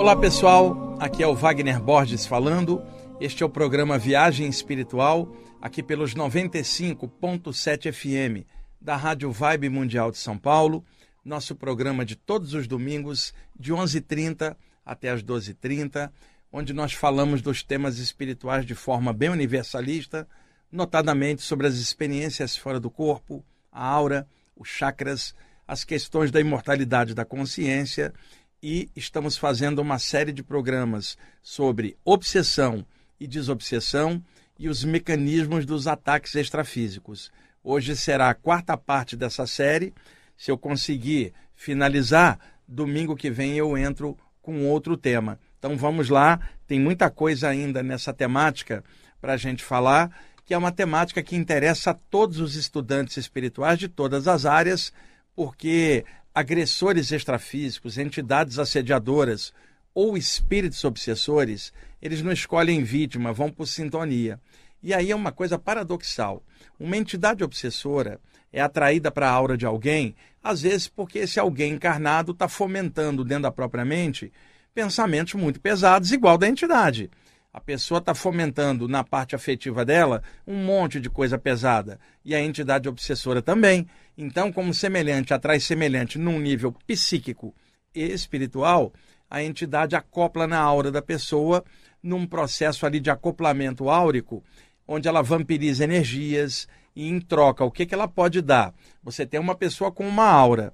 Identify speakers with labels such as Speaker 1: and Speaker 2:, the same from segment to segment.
Speaker 1: Olá pessoal, aqui é o Wagner Borges falando. Este é o programa Viagem Espiritual, aqui pelos 95.7 FM da Rádio Vibe Mundial de São Paulo. Nosso programa de todos os domingos, de 11h30 até as 12h30, onde nós falamos dos temas espirituais de forma bem universalista, notadamente sobre as experiências fora do corpo, a aura, os chakras, as questões da imortalidade da consciência e estamos fazendo uma série de programas sobre obsessão e desobsessão e os mecanismos dos ataques extrafísicos. Hoje será a quarta parte dessa série. Se eu conseguir finalizar, domingo que vem eu entro com outro tema. Então vamos lá, tem muita coisa ainda nessa temática para a gente falar, que é uma temática que interessa a todos os estudantes espirituais de todas as áreas, porque agressores extrafísicos, entidades assediadoras ou espíritos obsessores, eles não escolhem vítima, vão por sintonia. E aí é uma coisa paradoxal. Uma entidade obsessora é atraída para a aura de alguém, às vezes porque esse alguém encarnado está fomentando dentro da própria mente pensamentos muito pesados, igual da entidade. A pessoa está fomentando na parte afetiva dela um monte de coisa pesada. E a entidade obsessora também. Então, como semelhante atrai semelhante num nível psíquico e espiritual, a entidade acopla na aura da pessoa num processo ali de acoplamento áurico, onde ela vampiriza energias e em troca, o que, que ela pode dar? Você tem uma pessoa com uma aura,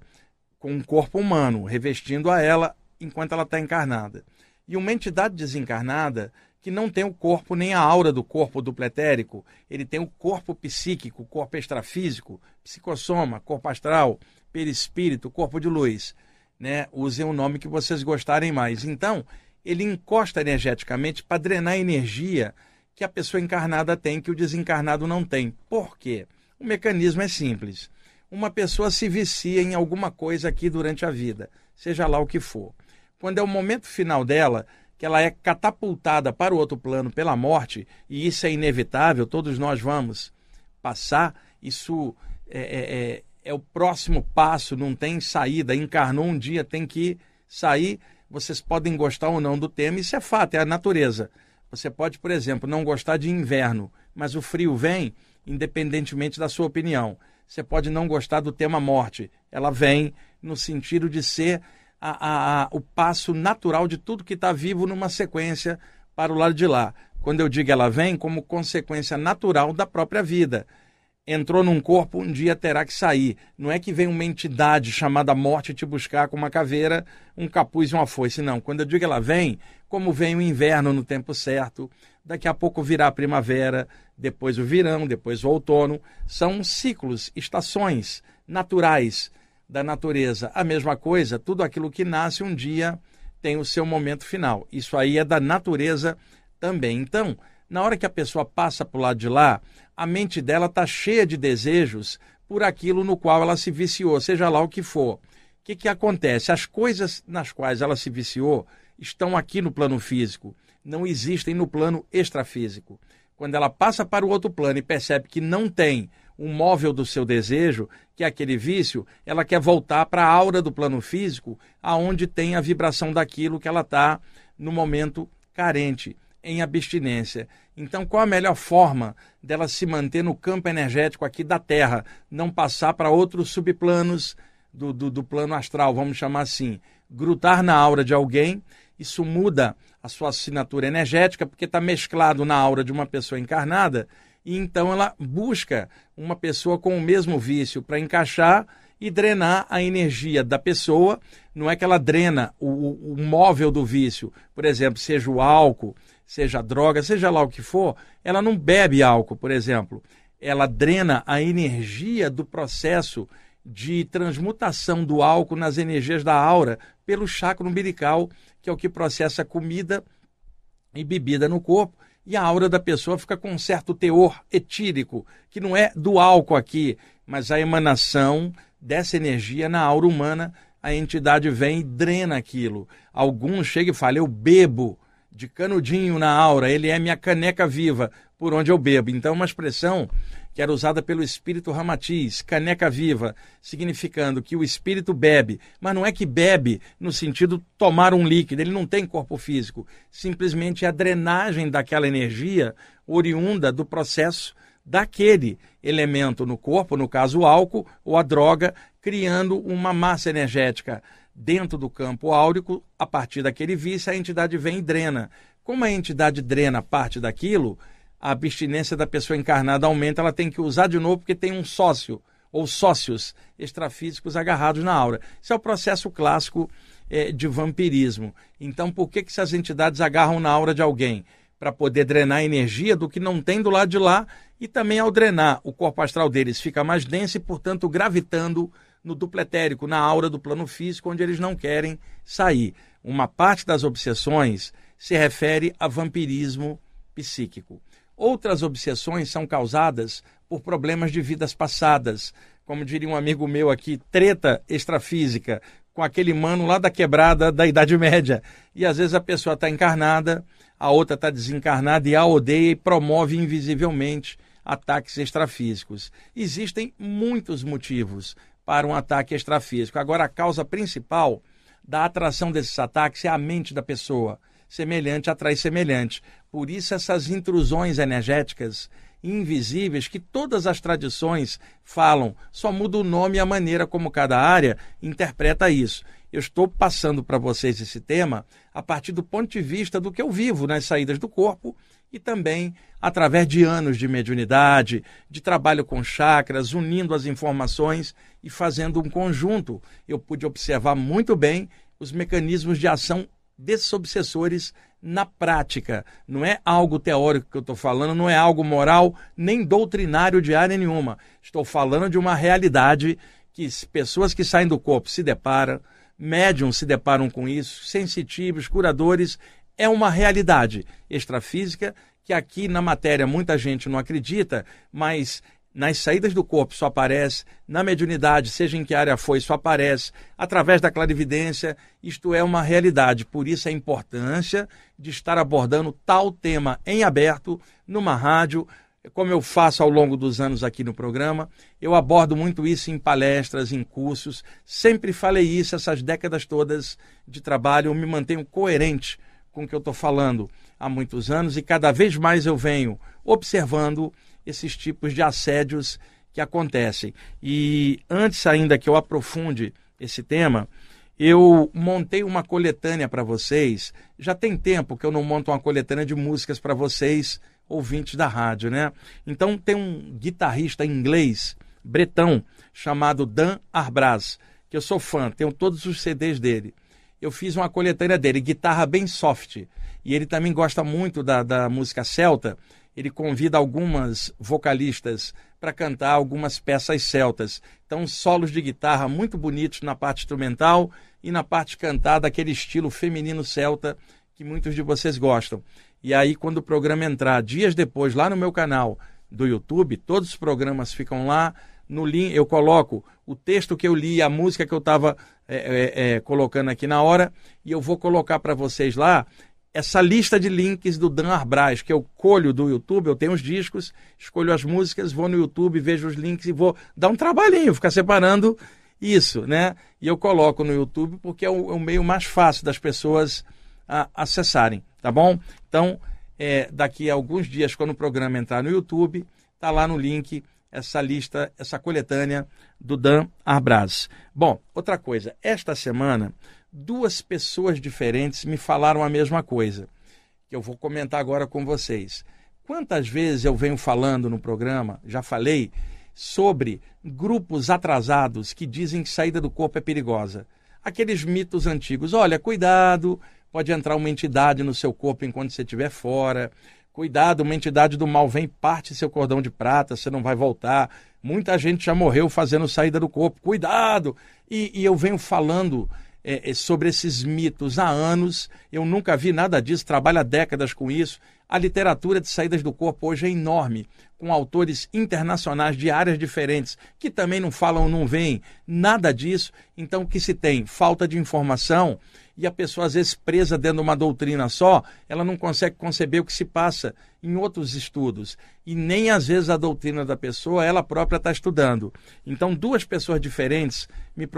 Speaker 1: com um corpo humano, revestindo a ela enquanto ela está encarnada. E uma entidade desencarnada que não tem o corpo nem a aura do corpo dupletérico, ele tem o corpo psíquico, corpo extrafísico, psicossoma, corpo astral, perispírito, corpo de luz. Né? Usem o nome que vocês gostarem mais. Então, ele encosta energeticamente para drenar a energia que a pessoa encarnada tem, que o desencarnado não tem. Por quê? O mecanismo é simples. Uma pessoa se vicia em alguma coisa aqui durante a vida, seja lá o que for. Quando é o momento final dela, que ela é catapultada para o outro plano pela morte, e isso é inevitável, todos nós vamos passar, isso é, é, é, é o próximo passo, não tem saída, encarnou um dia, tem que sair. Vocês podem gostar ou não do tema, isso é fato, é a natureza. Você pode, por exemplo, não gostar de inverno, mas o frio vem independentemente da sua opinião. Você pode não gostar do tema morte, ela vem no sentido de ser a, a, o passo natural de tudo que está vivo numa sequência para o lado de lá. Quando eu digo ela vem, como consequência natural da própria vida. Entrou num corpo, um dia terá que sair. Não é que vem uma entidade chamada morte te buscar com uma caveira, um capuz e uma foice. Não. Quando eu digo ela vem, como vem o inverno no tempo certo, daqui a pouco virá a primavera, depois o verão, depois o outono. São ciclos, estações naturais da natureza. A mesma coisa, tudo aquilo que nasce um dia tem o seu momento final. Isso aí é da natureza também. Então, na hora que a pessoa passa para o lado de lá, a mente dela está cheia de desejos por aquilo no qual ela se viciou, seja lá o que for. O que, que acontece? As coisas nas quais ela se viciou estão aqui no plano físico, não existem no plano extrafísico. Quando ela passa para o outro plano e percebe que não tem um móvel do seu desejo, que é aquele vício, ela quer voltar para a aura do plano físico, aonde tem a vibração daquilo que ela está no momento carente, em abstinência. Então, qual a melhor forma dela se manter no campo energético aqui da Terra, não passar para outros subplanos do, do, do plano astral, vamos chamar assim, grutar na aura de alguém, isso muda a sua assinatura energética, porque está mesclado na aura de uma pessoa encarnada e então ela busca uma pessoa com o mesmo vício para encaixar e drenar a energia da pessoa. Não é que ela drena o, o, móvel do vício, por exemplo, seja o álcool, seja a droga, seja lá o que for, ela não bebe álcool, por exemplo. Ela drena a energia do processo de transmutação do álcool nas energias da aura pelo chakra umbilical, que é o que processa comida e bebida no corpo e a aura da pessoa fica com um certo teor etírico, que não é do álcool aqui, mas a emanação dessa energia na aura humana, a entidade vem e drena aquilo. Alguns chegam e falam, eu bebo de canudinho na aura, ele é minha caneca viva por onde eu bebo. Então, uma expressão que era usada pelo espírito Ramatiz, caneca viva, significando que o espírito bebe, mas não é que bebe no sentido tomar um líquido, ele não tem corpo físico, simplesmente a drenagem daquela energia oriunda do processo daquele elemento no corpo, no caso o álcool ou a droga, criando uma massa energética dentro do campo áurico, a partir daquele vício, a entidade vem e drena. Como a entidade drena parte daquilo, a abstinência da pessoa encarnada aumenta, ela tem que usar de novo porque tem um sócio ou sócios extrafísicos agarrados na aura. Isso é o processo clássico é, de vampirismo. Então, por que, que essas entidades agarram na aura de alguém? Para poder drenar a energia do que não tem do lado de lá e também ao drenar, o corpo astral deles fica mais denso e, portanto, gravitando no dupletérico, na aura do plano físico, onde eles não querem sair. Uma parte das obsessões se refere a vampirismo psíquico. Outras obsessões são causadas por problemas de vidas passadas. Como diria um amigo meu aqui, treta extrafísica com aquele mano lá da quebrada da Idade Média. E às vezes a pessoa está encarnada, a outra está desencarnada e a odeia e promove invisivelmente ataques extrafísicos. Existem muitos motivos para um ataque extrafísico. Agora, a causa principal da atração desses ataques é a mente da pessoa. Semelhante atrai semelhante. Por isso, essas intrusões energéticas invisíveis que todas as tradições falam, só muda o nome e a maneira como cada área interpreta isso. Eu estou passando para vocês esse tema a partir do ponto de vista do que eu vivo nas saídas do corpo e também através de anos de mediunidade, de trabalho com chakras, unindo as informações e fazendo um conjunto. Eu pude observar muito bem os mecanismos de ação desses obsessores na prática. Não é algo teórico que eu estou falando, não é algo moral nem doutrinário de área nenhuma. Estou falando de uma realidade que pessoas que saem do corpo se deparam, médiums se deparam com isso, sensitivos, curadores. É uma realidade extrafísica que aqui na matéria muita gente não acredita, mas nas saídas do corpo só aparece, na mediunidade, seja em que área foi, só aparece, através da clarividência, isto é uma realidade. Por isso a importância de estar abordando tal tema em aberto, numa rádio, como eu faço ao longo dos anos aqui no programa, eu abordo muito isso em palestras, em cursos, sempre falei isso essas décadas todas de trabalho, eu me mantenho coerente com o que eu estou falando há muitos anos e cada vez mais eu venho observando esses tipos de assédios que acontecem. E antes ainda que eu aprofunde esse tema, eu montei uma coletânea para vocês. Já tem tempo que eu não monto uma coletânea de músicas para vocês, ouvintes da rádio, né? Então tem um guitarrista inglês, bretão, chamado Dan Arbraz, que eu sou fã, tenho todos os CDs dele. Eu fiz uma coletânea dele, guitarra bem soft. E ele também gosta muito da, da música celta ele convida algumas vocalistas para cantar algumas peças celtas. Então, solos de guitarra muito bonitos na parte instrumental e na parte cantada, aquele estilo feminino celta que muitos de vocês gostam. E aí, quando o programa entrar dias depois lá no meu canal do YouTube, todos os programas ficam lá. No link eu coloco o texto que eu li, a música que eu estava é, é, é, colocando aqui na hora, e eu vou colocar para vocês lá essa lista de links do Dan Arbraz, que eu colho do YouTube, eu tenho os discos, escolho as músicas, vou no YouTube, vejo os links e vou dar um trabalhinho, ficar separando isso, né? E eu coloco no YouTube porque é o, é o meio mais fácil das pessoas a, acessarem, tá bom? Então, é, daqui a alguns dias, quando o programa entrar no YouTube, tá lá no link essa lista, essa coletânea do Dan Arbraz. Bom, outra coisa, esta semana duas pessoas diferentes me falaram a mesma coisa, que eu vou comentar agora com vocês. Quantas vezes eu venho falando no programa, já falei, sobre grupos atrasados que dizem que saída do corpo é perigosa. Aqueles mitos antigos. Olha, cuidado, pode entrar uma entidade no seu corpo enquanto você estiver fora. Cuidado, uma entidade do mal vem, parte seu cordão de prata, você não vai voltar. Muita gente já morreu fazendo saída do corpo. Cuidado! E, e eu venho falando é, é, sobre esses mitos há anos. Eu nunca vi nada disso, trabalho há décadas com isso. A literatura de saídas do corpo hoje é enorme, com autores internacionais de áreas diferentes, que também não falam, não veem nada disso. Então, o que se tem? Falta de informação e a pessoa, às vezes, presa dentro de uma doutrina só, ela não consegue conceber o que se passa em outros estudos. E nem, às vezes, a doutrina da pessoa, ela própria está estudando. Então, duas pessoas diferentes me,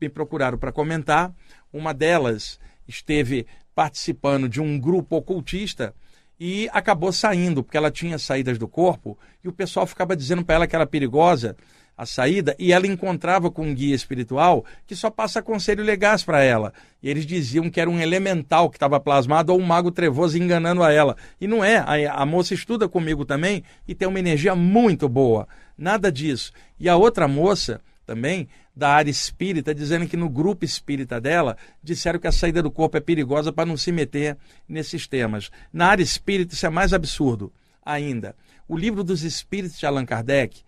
Speaker 1: me procuraram para comentar. Uma delas esteve participando de um grupo ocultista e acabou saindo, porque ela tinha saídas do corpo, e o pessoal ficava dizendo para ela que era perigosa a saída, e ela encontrava com um guia espiritual que só passa conselho legais para ela. E eles diziam que era um elemental que estava plasmado ou um mago trevoso enganando a ela. E não é, a, a moça estuda comigo também e tem uma energia muito boa. Nada disso. E a outra moça também da área espírita, dizendo que no grupo espírita dela disseram que a saída do corpo é perigosa para não se meter nesses temas. Na área espírita, isso é mais absurdo ainda. O livro dos Espíritos de Allan Kardec,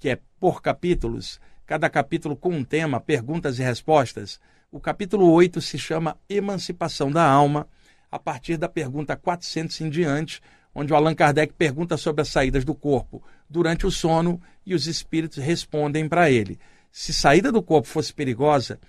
Speaker 1: que é por capítulos, cada capítulo com um tema, perguntas e respostas. O capítulo 8 se chama Emancipação da Alma, a partir da pergunta 400 em diante, onde o Allan Kardec pergunta sobre as saídas do corpo durante o sono e os espíritos respondem para ele. Se saída do corpo fosse perigosa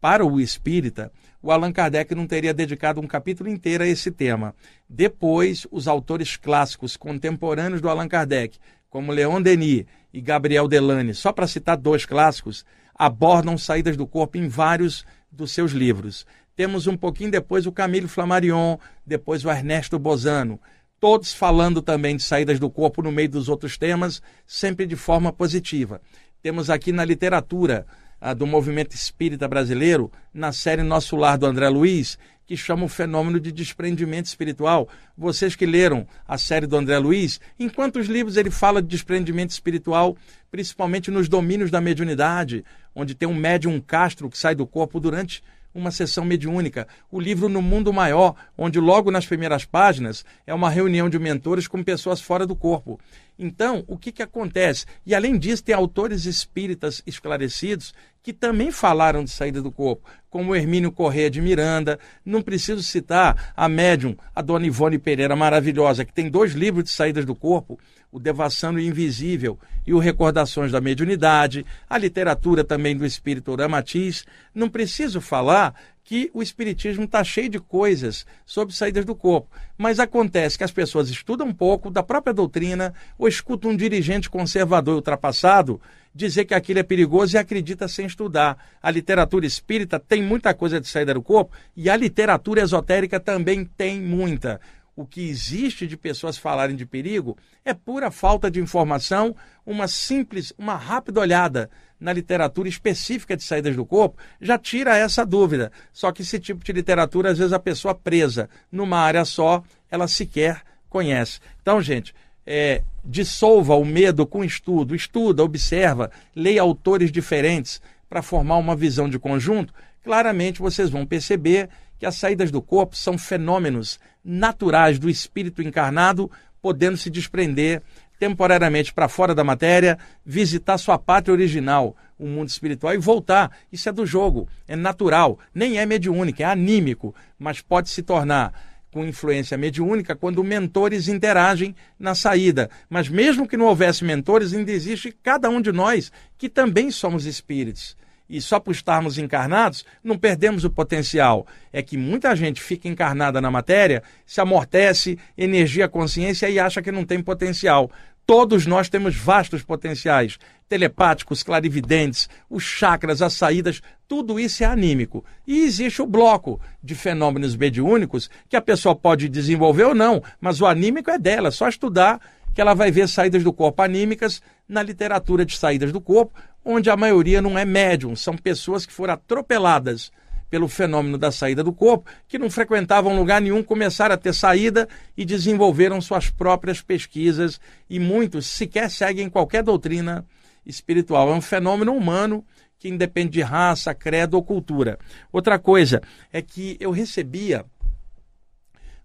Speaker 1: para o espírita, o Allan Kardec não teria dedicado um capítulo inteiro a esse tema. Depois, os autores clássicos contemporâneos do Allan Kardec, como Leon Denis e Gabriel Delane, só para citar dois clássicos, abordam saídas do corpo em vários dos seus livros. Temos um pouquinho depois o Camille Flammarion, depois o Ernesto Bozano, todos falando também de saídas do corpo no meio dos outros temas, sempre de forma positiva. Temos aqui na literatura ah, do movimento espírita brasileiro, na série Nosso Lar do André Luiz, que chama o fenômeno de desprendimento espiritual. Vocês que leram a série do André Luiz, em quantos livros ele fala de desprendimento espiritual, principalmente nos domínios da mediunidade, onde tem um médium castro que sai do corpo durante uma sessão mediúnica. O livro No Mundo Maior, onde logo nas primeiras páginas é uma reunião de mentores com pessoas fora do corpo. Então, o que, que acontece? E além disso, tem autores espíritas esclarecidos que também falaram de saída do corpo, como Hermínio Corrêa de Miranda. Não preciso citar a médium, a dona Ivone Pereira, maravilhosa, que tem dois livros de saídas do corpo, o Devassando Invisível e o Recordações da Mediunidade, a literatura também do espírito Ramatiz. Não preciso falar que o Espiritismo está cheio de coisas sobre saídas do corpo. Mas acontece que as pessoas estudam um pouco da própria doutrina ou escutam um dirigente conservador ultrapassado dizer que aquilo é perigoso e acredita sem estudar. A literatura espírita tem muita coisa de saída do corpo e a literatura esotérica também tem muita. O que existe de pessoas falarem de perigo é pura falta de informação, uma simples, uma rápida olhada na literatura específica de saídas do corpo já tira essa dúvida. Só que esse tipo de literatura, às vezes, a pessoa presa numa área só, ela sequer conhece. Então, gente, é, dissolva o medo com estudo, estuda, observa, leia autores diferentes para formar uma visão de conjunto, claramente vocês vão perceber que as saídas do corpo são fenômenos naturais do espírito encarnado, podendo se desprender temporariamente para fora da matéria, visitar sua pátria original, o mundo espiritual, e voltar. Isso é do jogo, é natural, nem é mediúnico, é anímico, mas pode se tornar com influência mediúnica quando mentores interagem na saída. Mas mesmo que não houvesse mentores, ainda existe cada um de nós que também somos espíritos e só por estarmos encarnados, não perdemos o potencial. É que muita gente fica encarnada na matéria, se amortece, energia, consciência e acha que não tem potencial. Todos nós temos vastos potenciais, telepáticos, clarividentes, os chakras, as saídas, tudo isso é anímico. E existe o bloco de fenômenos mediúnicos que a pessoa pode desenvolver ou não, mas o anímico é dela, é só estudar que ela vai ver saídas do corpo anímicas na literatura de saídas do corpo, onde a maioria não é médium, são pessoas que foram atropeladas pelo fenômeno da saída do corpo, que não frequentavam lugar nenhum, começaram a ter saída e desenvolveram suas próprias pesquisas, e muitos sequer seguem qualquer doutrina espiritual. É um fenômeno humano que independe de raça, credo ou cultura. Outra coisa é que eu recebia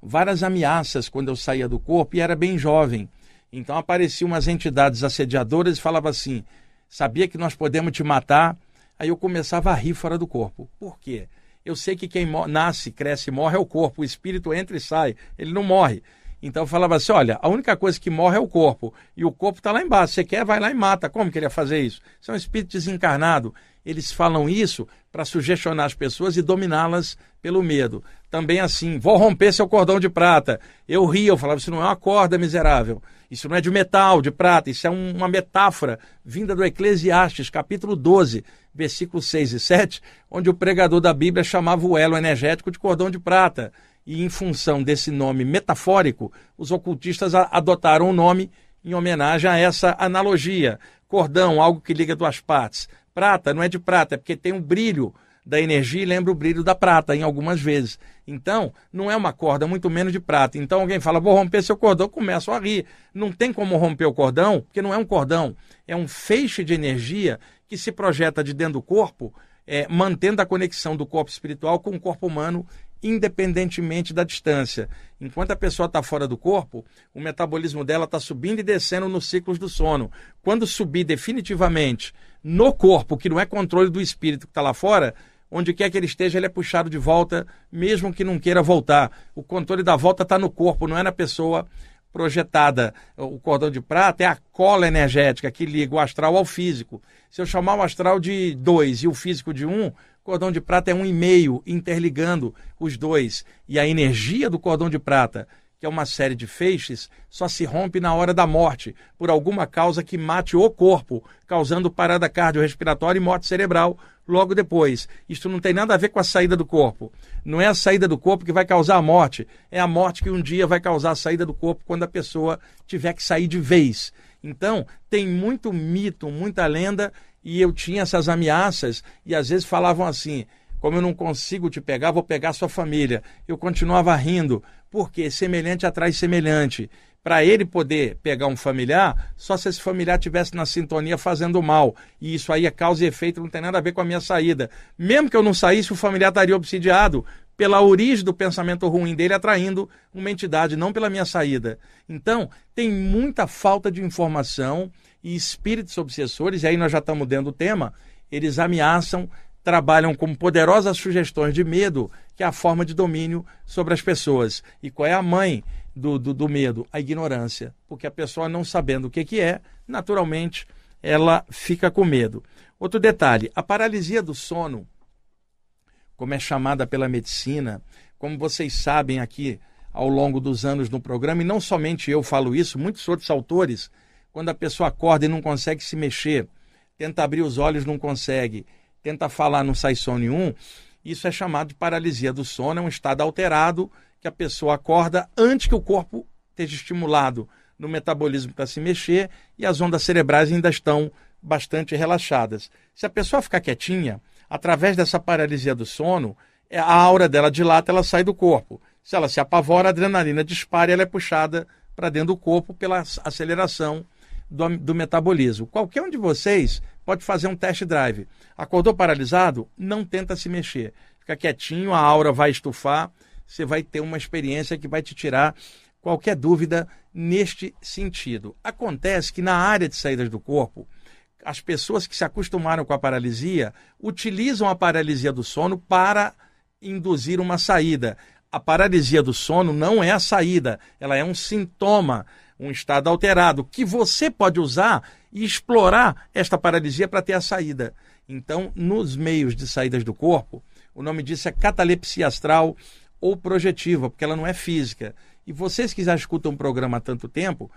Speaker 1: várias ameaças quando eu saía do corpo e era bem jovem. Então apareciam umas entidades assediadoras e falavam assim: sabia que nós podemos te matar. Aí eu começava a rir fora do corpo. Por quê? Eu sei que quem nasce, cresce morre é o corpo, o espírito entra e sai, ele não morre. Então eu falava assim: olha, a única coisa que morre é o corpo. E o corpo está lá embaixo. Você quer, vai lá e mata. Como que ele ia fazer isso? Isso é um espírito desencarnado. Eles falam isso para sugestionar as pessoas e dominá-las pelo medo. Também assim, vou romper seu cordão de prata. Eu ria, eu falava, isso não é uma corda miserável. Isso não é de metal, de prata. Isso é um, uma metáfora vinda do Eclesiastes, capítulo 12, versículos 6 e 7, onde o pregador da Bíblia chamava o elo energético de cordão de prata e em função desse nome metafórico, os ocultistas adotaram o nome em homenagem a essa analogia. Cordão, algo que liga duas partes. Prata não é de prata, é porque tem um brilho da energia e lembra o brilho da prata em algumas vezes. Então, não é uma corda, muito menos de prata. Então alguém fala, vou romper seu cordão, começo a rir. Não tem como romper o cordão, porque não é um cordão, é um feixe de energia que se projeta de dentro do corpo, é, mantendo a conexão do corpo espiritual com o corpo humano independentemente da distância. Enquanto a pessoa está fora do corpo, o metabolismo dela está subindo e descendo nos ciclos do sono. Quando subir definitivamente no corpo, que não é controle do espírito que está lá fora, onde quer que ele esteja, ele é puxado de volta, mesmo que não queira voltar. O controle da volta está no corpo, não é na pessoa projetada. O cordão de prata é a cola energética que liga o astral ao físico. Se eu chamar o astral de 2 e o físico de 1, um, cordão de prata é um e meio interligando os dois. E a energia do cordão de prata, que é uma série de feixes, só se rompe na hora da morte, por alguma causa que mate o corpo, causando parada cardiorrespiratória e morte cerebral logo depois. Isto não tem nada a ver com a saída do corpo. Não é a saída do corpo que vai causar a morte, é a morte que um dia vai causar a saída do corpo quando a pessoa tiver que sair de vez. Então, tem muito mito, muita lenda e eu tinha essas ameaças e às vezes falavam assim: como eu não consigo te pegar, vou pegar sua família. Eu continuava rindo, porque semelhante atrai semelhante. Para ele poder pegar um familiar, só se esse familiar tivesse na sintonia fazendo mal. E isso aí é causa e efeito, não tem nada a ver com a minha saída. Mesmo que eu não saísse, o familiar estaria obsidiado pela origem do pensamento ruim dele, atraindo uma entidade, não pela minha saída. Então, tem muita falta de informação e espíritos obsessores, e aí nós já estamos dentro do tema, eles ameaçam, trabalham com poderosas sugestões de medo, que é a forma de domínio sobre as pessoas. E qual é a mãe do, do, do medo? A ignorância. Porque a pessoa não sabendo o que, que é, naturalmente ela fica com medo. Outro detalhe: a paralisia do sono, como é chamada pela medicina, como vocês sabem aqui ao longo dos anos no programa, e não somente eu falo isso, muitos outros autores quando a pessoa acorda e não consegue se mexer, tenta abrir os olhos, não consegue, tenta falar, não sai som nenhum, isso é chamado de paralisia do sono, é um estado alterado que a pessoa acorda antes que o corpo esteja estimulado no metabolismo para se mexer e as ondas cerebrais ainda estão bastante relaxadas. Se a pessoa ficar quietinha, através dessa paralisia do sono, é, a aura dela dilata, ela sai do corpo. Se ela se apavora, a adrenalina dispara e ela é puxada para dentro do corpo pela aceleração do, do metabolismo. Qualquer um de vocês pode fazer um test drive. Acordou paralisado? Não tenta se mexer. Fica quietinho, a aura vai estufar, você vai ter uma experiência que vai te tirar qualquer dúvida neste sentido. Acontece que na área de saídas do corpo, as pessoas que se acostumaram com a paralisia utilizam a paralisia do sono para induzir uma saída. A paralisia do sono não é a saída, ela é um sintoma um estado alterado, que você pode usar e explorar esta paralisia para ter a saída. Então, nos meios de saídas do corpo, o nome disso é catalepsia astral ou projetiva, porque ela não é física. E vocês que já escutam o programa há tanto tempo,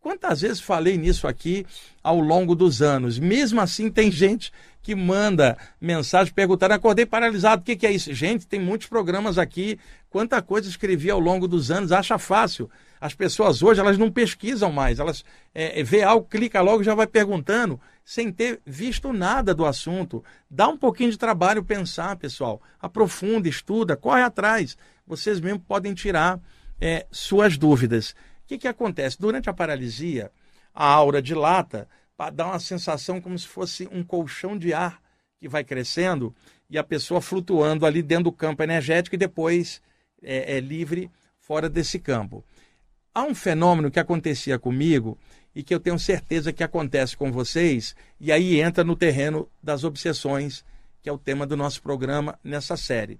Speaker 1: quantas vezes falei nisso aqui ao longo dos anos? Mesmo assim, tem gente que manda mensagem perguntando: acordei paralisado, o que, que é isso? Gente, tem muitos programas aqui, quanta coisa escrevi ao longo dos anos, acha fácil. As pessoas hoje elas não pesquisam mais, elas é, é, vê algo, clica logo já vai perguntando, sem ter visto nada do assunto. Dá um pouquinho de trabalho pensar, pessoal. Aprofunda, estuda, corre atrás. Vocês mesmo podem tirar é, suas dúvidas. O que, que acontece? Durante a paralisia, a aura dilata, dá uma sensação como se fosse um colchão de ar que vai crescendo e a pessoa flutuando ali dentro do campo energético e depois é, é livre fora desse campo. Há um fenômeno que acontecia comigo e que eu tenho certeza que acontece com vocês, e aí entra no terreno das obsessões, que é o tema do nosso programa nessa série.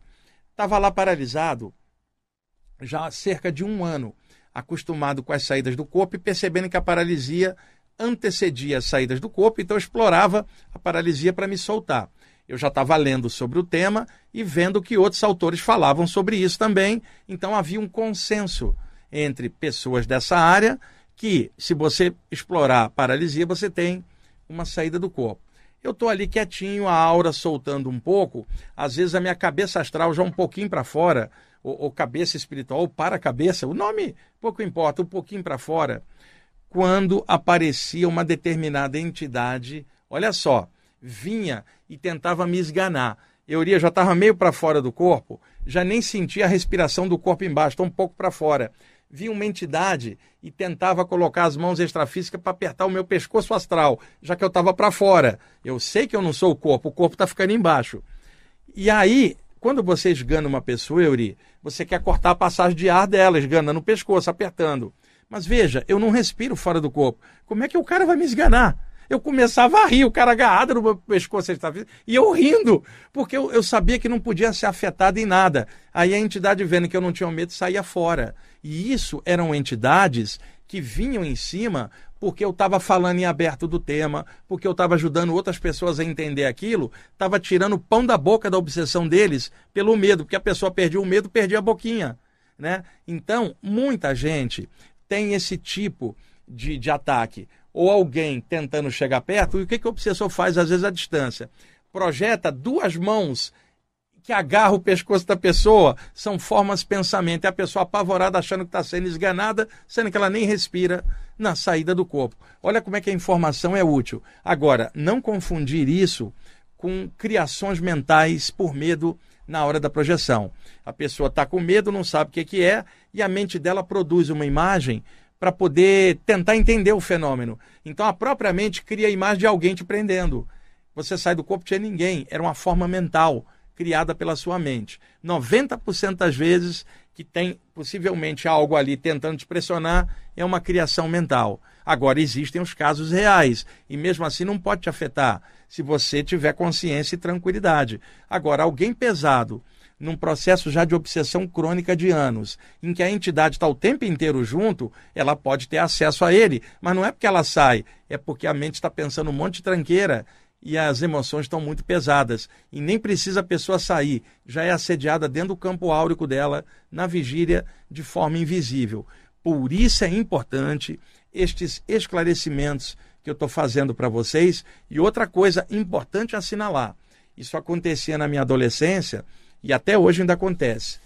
Speaker 1: Estava lá paralisado já há cerca de um ano. acostumado com as saídas do corpo e percebendo que a paralisia antecedia as saídas do corpo, então eu explorava a paralisia para me soltar. Eu já estava lendo sobre o tema e vendo que outros autores falavam sobre isso também, então havia um consenso entre pessoas dessa área que, se você explorar a paralisia, você tem uma saída do corpo. Eu estou ali quietinho, a aura soltando um pouco, às vezes a minha cabeça astral já um pouquinho para fora, ou, ou, cabeça espiritual, ou para a cabeça, o nome pouco importa, um pouquinho para fora, quando aparecia uma determinada entidade, olha só, vinha e tentava me esganar. Eu já estava meio para fora do corpo, já nem sentia a respiração do corpo embaixo, estou um pouco para fora. Vinha uma entidade e tentava colocar as mãos extrafísicas para apertar o meu pescoço astral, já que eu estava para fora. Eu sei que eu não sou o corpo, o corpo está ficando embaixo. E aí, quando você esgana uma pessoa, Euri, você quer cortar a passagem de ar dela, esgana no pescoço, apertando. Mas veja, eu não respiro fora do corpo. Como é que o cara vai me esganar? Eu começava a rir, o cara agarrado no meu pescoço, e eu rindo, porque eu, eu sabia que não podia ser afetado em nada. Aí a entidade, vendo que eu não tinha medo, saía fora. E isso eram entidades que vinham em cima porque eu estava falando em aberto do tema, porque eu estava ajudando outras pessoas a entender aquilo, estava tirando o pão da boca da obsessão deles pelo medo, porque a pessoa perdia o medo, perdia a boquinha. Né? Então, muita gente tem esse tipo de, de ataque. Ou alguém tentando chegar perto, e o que, que o obsessor faz às vezes à distância? Projeta duas mãos que agarra o pescoço da pessoa, são formas de pensamento. É a pessoa apavorada achando que está sendo esganada, sendo que ela nem respira na saída do corpo. Olha como é que a informação é útil. Agora, não confundir isso com criações mentais por medo na hora da projeção. A pessoa está com medo, não sabe o que, que é, e a mente dela produz uma imagem para poder tentar entender o fenômeno. Então a própria mente cria a imagem de alguém te prendendo. Você sai do corpo, tinha ninguém, era uma forma mental criada pela sua mente. 90% das vezes que tem possivelmente algo ali tentando te pressionar é uma criação mental. Agora existem os casos reais e mesmo assim não pode te afetar se você tiver consciência e tranquilidade. Agora, alguém pesado, num processo já de obsessão crônica de anos, em que a entidade está o tempo inteiro junto, ela pode ter acesso a ele, mas não é porque ela sai, é porque a mente está pensando um monte de tranqueira e as emoções estão muito pesadas. E nem precisa a pessoa sair, já é assediada dentro do campo áurico dela, na vigília, de forma invisível. Por isso é importante estes esclarecimentos que eu estou fazendo para vocês. E outra coisa importante assinalar: isso acontecia na minha adolescência e até hoje ainda acontece.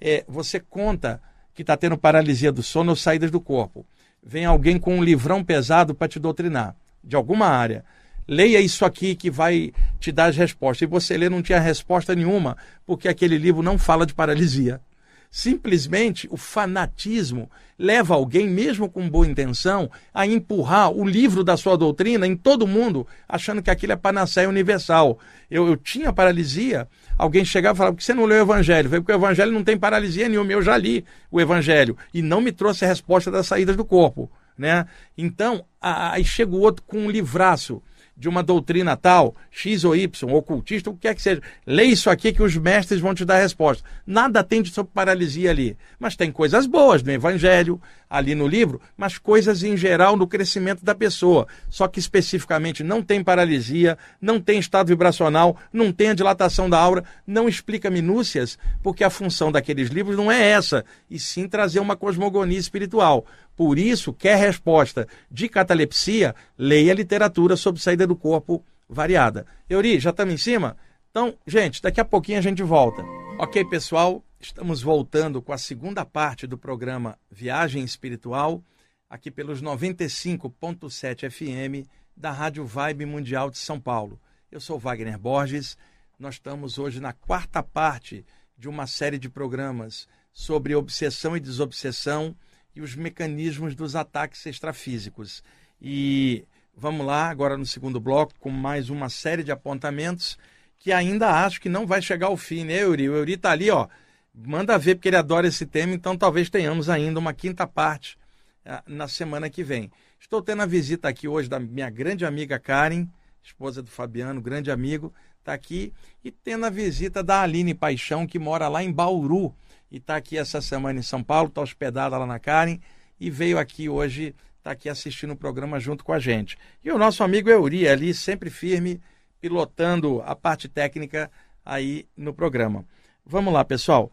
Speaker 1: É, você conta que está tendo paralisia do sono ou saídas do corpo. Vem alguém com um livrão pesado para te doutrinar, de alguma área. Leia isso aqui que vai te dar as respostas. E você lê, não tinha resposta nenhuma, porque aquele livro não fala de paralisia. Simplesmente o fanatismo leva alguém, mesmo com boa intenção, a empurrar o livro da sua doutrina em todo mundo, achando que aquilo é panaceia universal. Eu, eu tinha paralisia, alguém chegava e falava, por que você não leu o Evangelho? Falei, porque o Evangelho não tem paralisia nenhuma, eu já li o Evangelho. E não me trouxe a resposta das saídas do corpo. Né? Então, aí chega o outro com um livraço de uma doutrina tal, X ou Y, ocultista, o que quer que seja. Lê isso aqui que os mestres vão te dar a resposta. Nada tem sobre paralisia ali. Mas tem coisas boas no Evangelho, ali no livro, mas coisas em geral no crescimento da pessoa. Só que especificamente não tem paralisia, não tem estado vibracional, não tem a dilatação da aura, não explica minúcias, porque a função daqueles livros não é essa, e sim trazer uma cosmogonia espiritual. Por isso, quer resposta de catalepsia, leia literatura sobre saída do corpo variada. Euri, já estamos em cima? Então, gente, daqui a pouquinho a gente volta. Ok, pessoal? Estamos voltando com a segunda parte do programa Viagem Espiritual, aqui pelos 95.7 FM da Rádio Vibe Mundial de São Paulo. Eu sou Wagner Borges. Nós estamos hoje na quarta parte de uma série de programas sobre obsessão e desobsessão e os mecanismos dos ataques extrafísicos. E vamos lá, agora no segundo bloco, com mais uma série de apontamentos que ainda acho que não vai chegar ao fim, né, Euri? O Euri está ali, ó, manda ver porque ele adora esse tema, então talvez tenhamos ainda uma quinta parte uh, na semana que vem. Estou tendo a visita aqui hoje da minha grande amiga Karen, esposa do Fabiano, grande amigo, está aqui, e tendo a visita da Aline Paixão, que mora lá em Bauru, e está aqui essa semana em São Paulo, está hospedada lá na Karen e veio aqui hoje, está aqui assistindo o programa junto com a gente. E o nosso amigo Euri ali, sempre firme, pilotando a parte técnica aí no programa. Vamos lá, pessoal.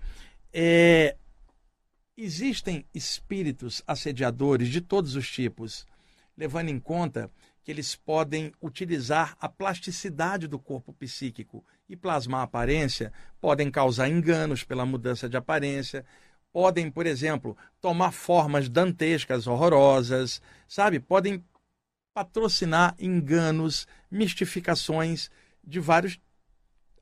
Speaker 1: É... Existem espíritos assediadores de todos os tipos, levando em conta que eles podem utilizar a plasticidade do corpo psíquico e plasmar aparência, podem causar enganos pela mudança de aparência, podem, por exemplo, tomar formas dantescas, horrorosas, sabe? Podem patrocinar enganos, mistificações de vários,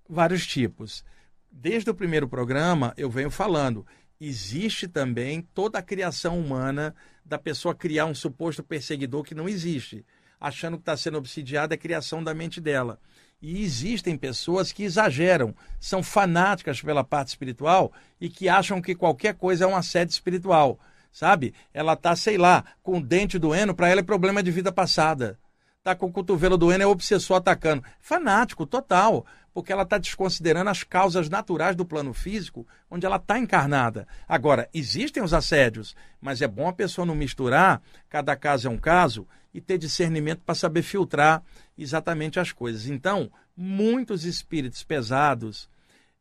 Speaker 1: vários tipos. Desde o primeiro programa, eu venho falando, existe também toda a criação humana da pessoa criar um suposto perseguidor que não existe, achando que está sendo obsidiada a criação da mente dela. E existem pessoas que exageram, são fanáticas pela parte espiritual e que acham que qualquer coisa é um assédio espiritual sabe? Ela tá, sei lá, com o dente doendo, para ela é problema de vida passada. Tá com o cotovelo doendo, é obsessor atacando. Fanático, total, porque ela está desconsiderando as causas naturais do plano físico, onde ela está encarnada. Agora, existem os assédios, mas é bom a pessoa não misturar, cada caso é um caso, e ter discernimento para saber filtrar exatamente as coisas. Então, muitos espíritos pesados,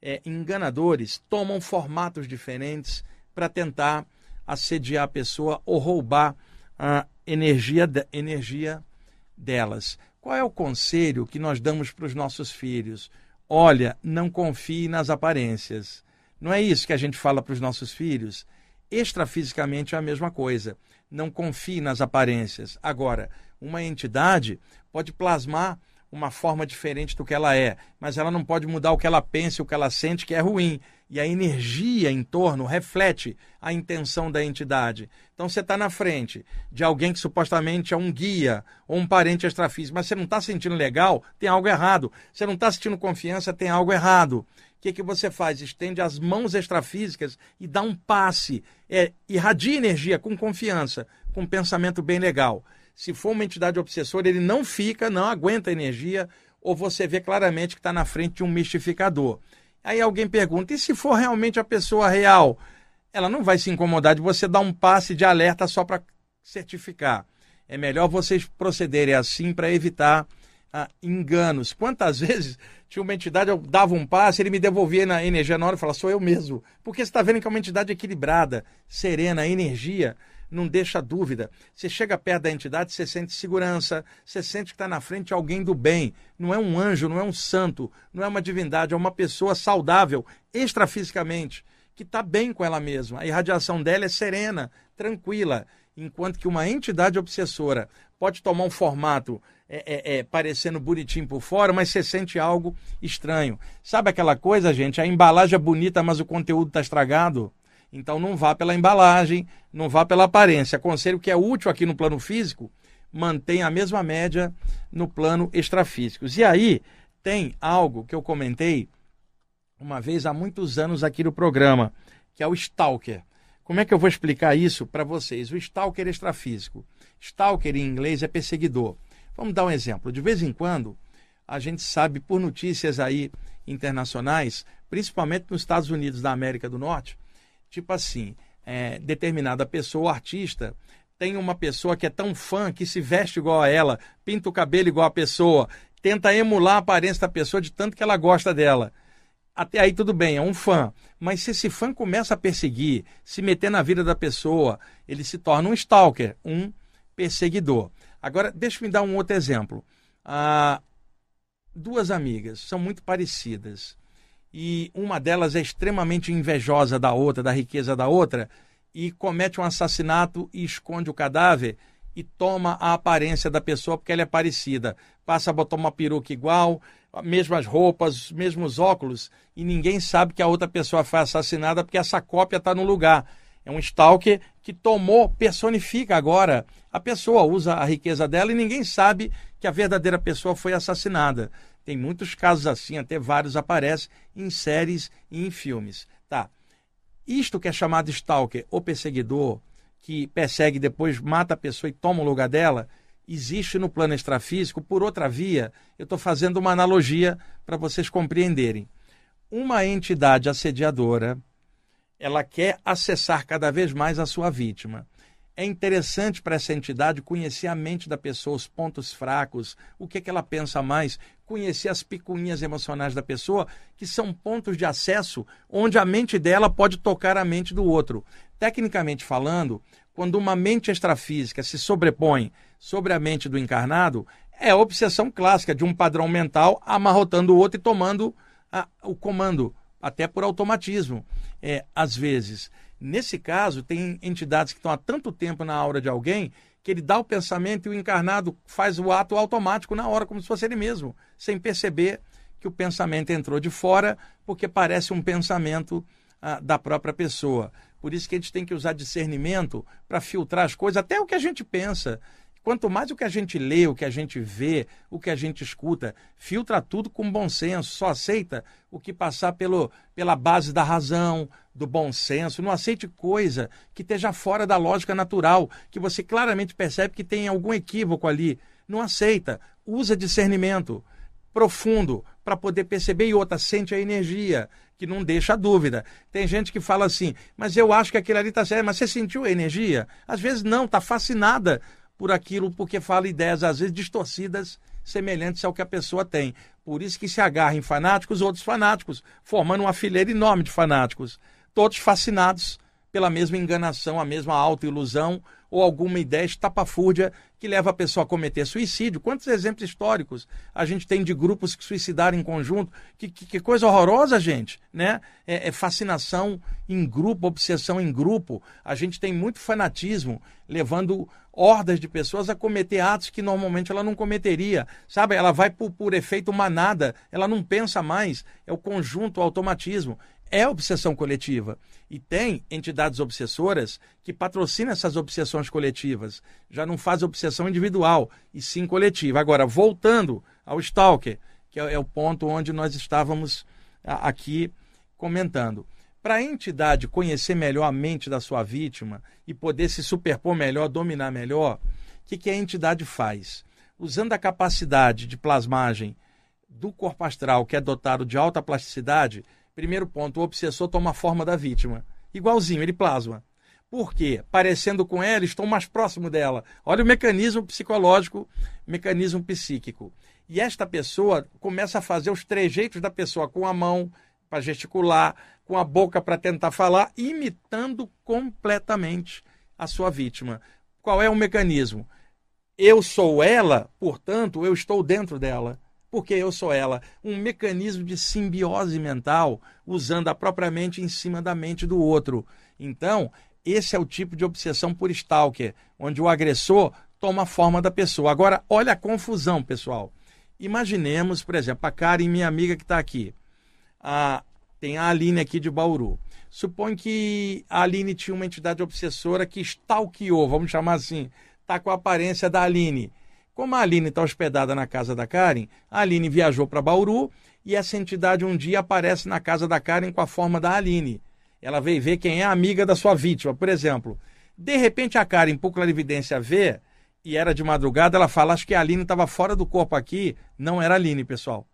Speaker 1: é, enganadores, tomam formatos diferentes para tentar assediar a pessoa ou roubar a energia, energia delas. Qual é o conselho que nós damos para os nossos filhos? Olha, não confie nas aparências. Não é isso que a gente fala para os nossos filhos? Extrafisicamente é a mesma coisa. Não confie nas aparências. Agora, uma entidade pode plasmar uma forma diferente do que ela é, mas ela não pode mudar o que ela pensa, o que ela sente, que é ruim. E a energia em torno reflete a intenção da entidade. Então você está na frente de alguém que supostamente é um guia ou um parente extrafísico, mas você não está sentindo legal, tem algo errado. Você não está sentindo confiança, tem algo errado. O que, que você faz? Estende as mãos extrafísicas e dá um passe. É, irradia energia com confiança, com um pensamento bem legal. Se for uma entidade obsessora, ele não fica, não aguenta energia, ou você vê claramente que está na frente de um mistificador. Aí alguém pergunta: e se for realmente a pessoa real? Ela não vai se incomodar de você dar um passe de alerta só para certificar. É melhor vocês procederem assim para evitar ah, enganos. Quantas vezes tinha uma entidade, eu dava um passe, ele me devolvia na energia na hora e falava: sou eu mesmo. Porque você está vendo que é uma entidade equilibrada, serena, energia não deixa dúvida. Você chega perto da entidade, você sente segurança, você sente que está na frente alguém do bem. Não é um anjo, não é um santo, não é uma divindade, é uma pessoa saudável, extrafisicamente, que está bem com ela mesma. A irradiação dela é serena, tranquila. Enquanto que uma entidade obsessora pode tomar um formato é, é, é, parecendo bonitinho por fora, mas você sente algo estranho. Sabe aquela coisa, gente? A embalagem é bonita, mas o conteúdo está estragado? Então não vá pela embalagem, não vá pela aparência. Aconselho que é útil aqui no plano físico, mantenha a mesma média no plano extrafísico. E aí tem algo que eu comentei uma vez há muitos anos aqui no programa, que é o stalker. Como é que eu vou explicar isso para vocês? O stalker extrafísico. Stalker em inglês é perseguidor. Vamos dar um exemplo. De vez em quando, a gente sabe por notícias aí internacionais, principalmente nos Estados Unidos da América do Norte, Tipo assim, é, determinada pessoa, artista, tem uma pessoa que é tão fã que se veste igual a ela, pinta o cabelo igual a pessoa, tenta emular a aparência da pessoa de tanto que ela gosta dela. Até aí tudo bem, é um fã. Mas se esse fã começa a perseguir, se meter na vida da pessoa, ele se torna um stalker, um perseguidor. Agora, deixa eu me dar um outro exemplo. Ah, duas amigas são muito parecidas e uma delas é extremamente invejosa da outra, da riqueza da outra, e comete um assassinato e esconde o cadáver e toma a aparência da pessoa porque ela é parecida. Passa a botar uma peruca igual, mesmas roupas, mesmos óculos, e ninguém sabe que a outra pessoa foi assassinada porque essa cópia está no lugar. É um stalker que tomou, personifica agora a pessoa, usa a riqueza dela e ninguém sabe que a verdadeira pessoa foi assassinada. Tem muitos casos assim, até vários aparecem em séries e em filmes. Tá. Isto que é chamado stalker ou perseguidor, que persegue depois mata a pessoa e toma o lugar dela, existe no plano extrafísico por outra via. Eu estou fazendo uma analogia para vocês compreenderem. Uma entidade assediadora ela quer acessar cada vez mais a sua vítima. É interessante para essa entidade conhecer a mente da pessoa, os pontos fracos, o que, é que ela pensa mais, conhecer as picuinhas emocionais da pessoa, que são pontos de acesso onde a mente dela pode tocar a mente do outro. Tecnicamente falando, quando uma mente extrafísica se sobrepõe sobre a mente do encarnado, é a obsessão clássica de um padrão mental amarrotando o outro e tomando a, o comando, até por automatismo, é, às vezes. Nesse caso, tem entidades que estão há tanto tempo na aura de alguém que ele dá o pensamento e o encarnado faz o ato automático na hora, como se fosse ele mesmo, sem perceber que o pensamento entrou de fora, porque parece um pensamento ah, da própria pessoa. Por isso que a gente tem que usar discernimento para filtrar as coisas, até o que a gente pensa. Quanto mais o que a gente lê, o que a gente vê, o que a gente escuta, filtra tudo com bom senso, só aceita o que passar pelo, pela base da razão, do bom senso. Não aceite coisa que esteja fora da lógica natural, que você claramente percebe que tem algum equívoco ali. Não aceita. Usa discernimento profundo para poder perceber e outra, sente a energia, que não deixa dúvida. Tem gente que fala assim, mas eu acho que aquilo ali está certo, mas você sentiu a energia? Às vezes não, está fascinada por aquilo, porque fala ideias, às vezes, distorcidas, semelhantes ao que a pessoa tem. Por isso que se agarra em fanáticos, outros fanáticos, formando uma fileira enorme de fanáticos, todos fascinados pela mesma enganação, a mesma autoilusão ou alguma ideia estapafúrdia que leva a pessoa a cometer suicídio. Quantos exemplos históricos a gente tem de grupos que suicidaram em conjunto? Que, que, que coisa horrorosa, gente, né? É, é, fascinação em grupo, obsessão em grupo. A gente tem muito fanatismo levando hordas de pessoas a cometer atos que normalmente ela não cometeria, sabe? Ela vai por, por efeito manada, ela não pensa mais, é o conjunto, o automatismo é obsessão coletiva. E tem entidades obsessoras que patrocinam essas obsessões coletivas. Já não faz obsessão individual, e sim coletiva. Agora, voltando ao Stalker, que é, é o ponto onde nós estávamos aqui comentando. Para a entidade conhecer melhor a mente da sua vítima e poder se superpor melhor, dominar melhor, o que, que a entidade faz? Usando a capacidade de plasmagem do corpo astral, que é dotado de alta plasticidade, Primeiro ponto, o obsessor toma a forma da vítima. Igualzinho, ele plasma. Por quê? Parecendo com ela, estou mais próximo dela. Olha o mecanismo psicológico, mecanismo psíquico. E esta pessoa começa a fazer os trejeitos da pessoa com a mão para gesticular, com a boca para tentar falar, imitando completamente a sua vítima. Qual é o mecanismo? Eu sou ela, portanto, eu estou dentro dela porque eu sou ela. Um mecanismo de simbiose mental, usando a própria mente em cima da mente do outro. Então, esse é o tipo de obsessão por stalker, onde o agressor toma a forma da pessoa. Agora, olha a confusão, pessoal. Imaginemos, por exemplo, a Karen, minha amiga que está aqui. A, tem a Aline aqui de Bauru. Supõe que a Aline tinha uma entidade obsessora que stalkeou, vamos chamar assim, está com a aparência da Aline como a Aline está hospedada na casa da Karen, a Aline viajou para Bauru e essa entidade um dia aparece na casa da Karen com a forma da Aline. Ela veio ver quem é a amiga da sua vítima, por exemplo. De repente a Karen, por clarividência, vê e era de madrugada, ela fala: Acho que a Aline estava fora do corpo aqui. Não era a Aline, pessoal.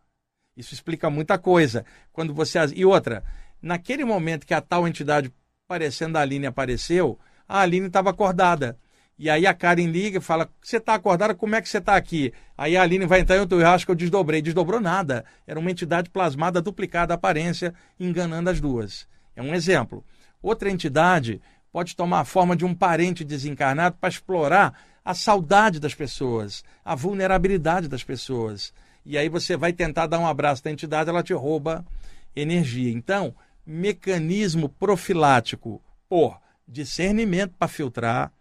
Speaker 1: Isso explica muita coisa. Quando você E outra, naquele momento que a tal entidade parecendo a Aline apareceu, a Aline estava acordada. E aí a Karen liga e fala: Você está acordada? Como é que você está aqui? Aí a Aline vai entrar em outro acho que eu desdobrei. Desdobrou nada. Era uma entidade plasmada, duplicada a aparência, enganando as duas. É um exemplo. Outra entidade pode tomar a forma de um parente desencarnado para explorar a saudade das pessoas, a vulnerabilidade das pessoas. E aí você vai tentar dar um abraço da entidade, ela te rouba energia. Então, mecanismo profilático por discernimento para filtrar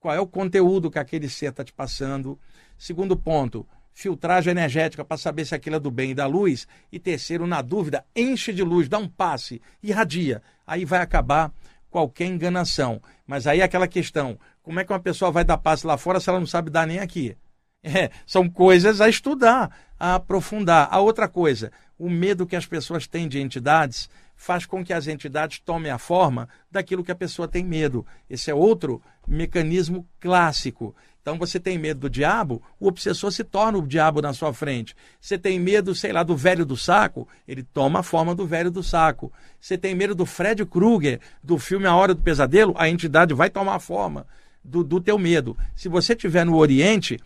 Speaker 1: qual é o conteúdo que aquele ser está te passando. Segundo ponto, filtragem energética para saber se aquilo é do bem e da luz. E terceiro, na dúvida, enche de luz, dá um passe, irradia. Aí vai acabar qualquer enganação. Mas aí é aquela questão, como é que uma pessoa vai dar passe lá fora se ela não sabe dar nem aqui? É, são coisas a estudar, a aprofundar. A outra coisa, O medo que as pessoas têm de entidades faz com que as entidades tomem a forma daquilo que a pessoa tem medo. Esse é outro mecanismo clássico. Então você tem medo do diabo, o obsessor se torna o diabo na sua frente. Você tem medo, sei lá, do velho do saco, ele toma a forma do velho do saco. Você tem medo do Fred Krueger, do filme A Hora do Pesadelo, a entidade vai tomar a forma do, do teu medo. Se você estiver no Oriente,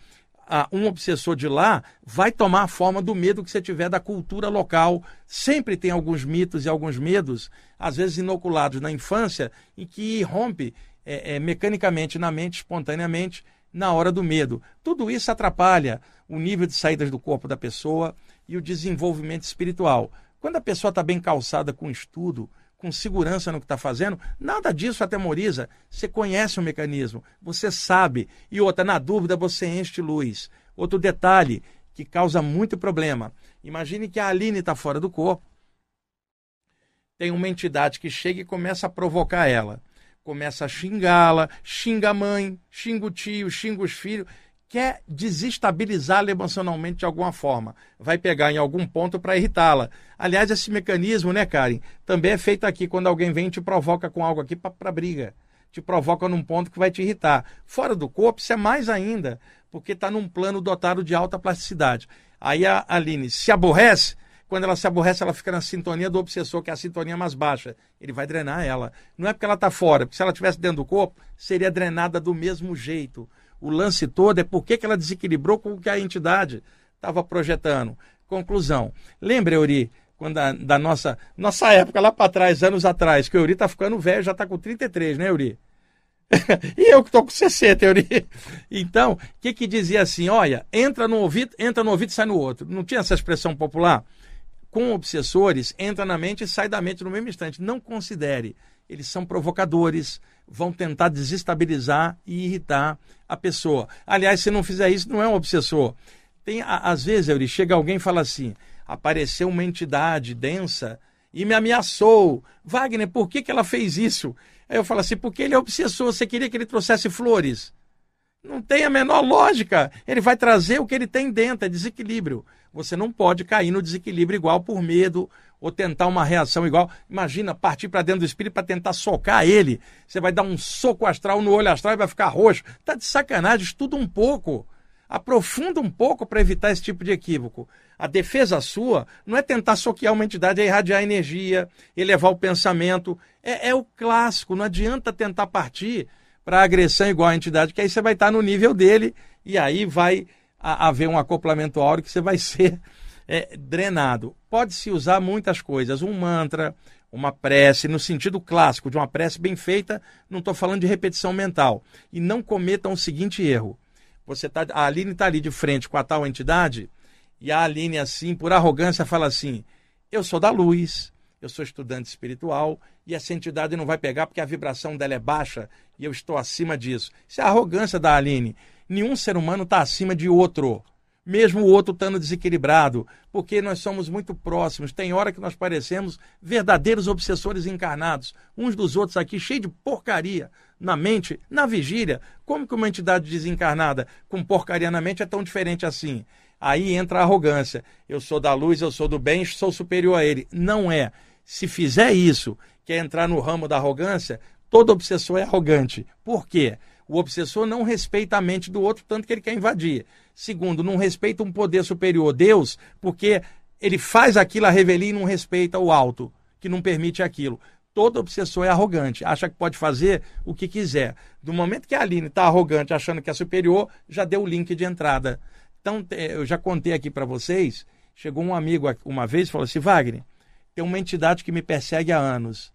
Speaker 1: um obsessor de lá vai tomar a forma do medo que você tiver da cultura local. Sempre tem alguns mitos e alguns medos, às vezes inoculados na infância, e que rompe é, é, mecanicamente na mente, espontaneamente, na hora do medo. Tudo isso atrapalha o nível de saídas do corpo da pessoa e o desenvolvimento espiritual. Quando a pessoa está bem calçada com estudo, com segurança no que está fazendo, nada disso atemoriza. Você conhece o mecanismo, você sabe. E outra, na dúvida, você enche luz. Outro detalhe que causa muito problema. Imagine que a Aline está fora do corpo. Tem uma entidade que chega e começa a provocar ela. Começa a xingá-la, xinga a mãe, xinga o tio, xinga os filhos quer desestabilizá-la emocionalmente de alguma forma. Vai pegar em algum ponto para irritá-la. Aliás, esse mecanismo, né, Karen, também é feito aqui quando alguém vem e te provoca com algo aqui para briga. Te provoca num ponto que vai te irritar. Fora do corpo, isso é mais ainda, porque está num plano dotado de alta plasticidade. Aí a Aline se aborrece, quando ela se aborrece, ela fica na sintonia do obsessor, que é a sintonia mais baixa. Ele vai drenar ela. Não é porque ela está fora, porque se ela estivesse dentro do corpo, seria drenada do mesmo jeito o lance todo é por que ela desequilibrou com o que a entidade estava projetando. Conclusão. Lembra, Euri, quando a, da nossa, nossa época, lá para trás, anos atrás, que o Euri está ficando velho, já está com 33, né, Euri? e eu que estou com 60, Euri. Então, o que que dizia assim? Olha, entra no ouvido, entra no ouvido sai no outro. Não tinha essa expressão popular? Com obsessores, entra na mente e sai da mente no mesmo instante. Não considere. Eles são provocadores, vão tentar desestabilizar e irritar a pessoa. Aliás, se não fizer isso, não é um obsessor. Tem, às vezes, Euri, chega alguém e fala assim: apareceu uma entidade densa e me ameaçou. Wagner, por que, que ela fez isso? Aí eu falo assim: porque ele é obsessor, você queria que ele trouxesse flores. Não tem a menor lógica. Ele vai trazer o que ele tem dentro, é desequilíbrio. Você não pode cair no desequilíbrio igual por medo ou tentar uma reação igual. Imagina partir para dentro do espírito para tentar socar ele. Você vai dar um soco astral no olho astral e vai ficar roxo. Tá de sacanagem, estuda um pouco. Aprofunda um pouco para evitar esse tipo de equívoco. A defesa sua não é tentar soquear uma entidade, é irradiar energia, elevar o pensamento. É, é o clássico, não adianta tentar partir para agressão igual à entidade, que aí você vai estar no nível dele e aí vai haver um acoplamento áureo que você vai ser é, drenado. Pode-se usar muitas coisas, um mantra, uma prece, no sentido clássico, de uma prece bem feita, não estou falando de repetição mental. E não cometam o seguinte erro. Você tá, a Aline está ali de frente com a tal entidade, e a Aline, assim, por arrogância, fala assim: Eu sou da luz, eu sou estudante espiritual e essa entidade não vai pegar porque a vibração dela é baixa e eu estou acima disso. Isso é a arrogância da Aline. Nenhum ser humano está acima de outro, mesmo o outro estando desequilibrado, porque nós somos muito próximos. Tem hora que nós parecemos verdadeiros obsessores encarnados, uns dos outros aqui, cheio de porcaria na mente, na vigília. Como que uma entidade desencarnada com porcaria na mente é tão diferente assim? Aí entra a arrogância. Eu sou da luz, eu sou do bem, sou superior a ele. Não é. Se fizer isso, que é entrar no ramo da arrogância, todo obsessor é arrogante. Por quê? O obsessor não respeita a mente do outro, tanto que ele quer invadir. Segundo, não respeita um poder superior, Deus, porque ele faz aquilo a revelia e não respeita o alto, que não permite aquilo. Todo obsessor é arrogante, acha que pode fazer o que quiser. Do momento que a Aline está arrogante, achando que é superior, já deu o link de entrada. Então, eu já contei aqui para vocês, chegou um amigo uma vez e falou assim, Wagner, tem uma entidade que me persegue há anos.